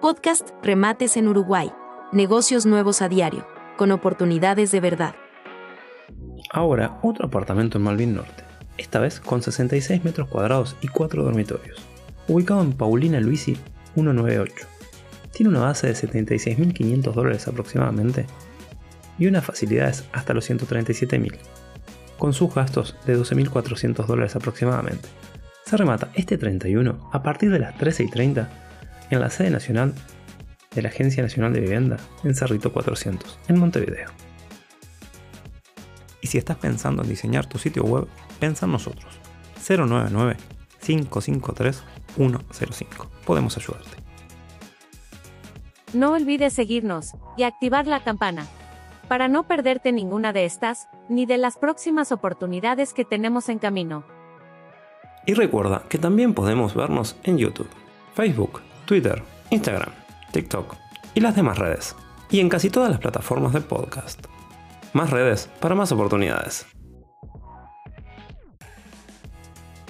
Podcast Remates en Uruguay. Negocios nuevos a diario, con oportunidades de verdad. Ahora, otro apartamento en Malvin Norte, esta vez con 66 metros cuadrados y 4 dormitorios, ubicado en Paulina Luisi 198. Tiene una base de 76.500 dólares aproximadamente y unas facilidades hasta los 137.000, con sus gastos de 12.400 dólares aproximadamente. Se remata este 31 a partir de las 13 y 30 en la sede nacional de la Agencia Nacional de Vivienda en Cerrito 400, en Montevideo. Y si estás pensando en diseñar tu sitio web, piensa en nosotros. 099-553-105. Podemos ayudarte. No olvides seguirnos y activar la campana para no perderte ninguna de estas, ni de las próximas oportunidades que tenemos en camino. Y recuerda que también podemos vernos en YouTube, Facebook, Twitter, Instagram, TikTok y las demás redes. Y en casi todas las plataformas de podcast. Más redes para más oportunidades.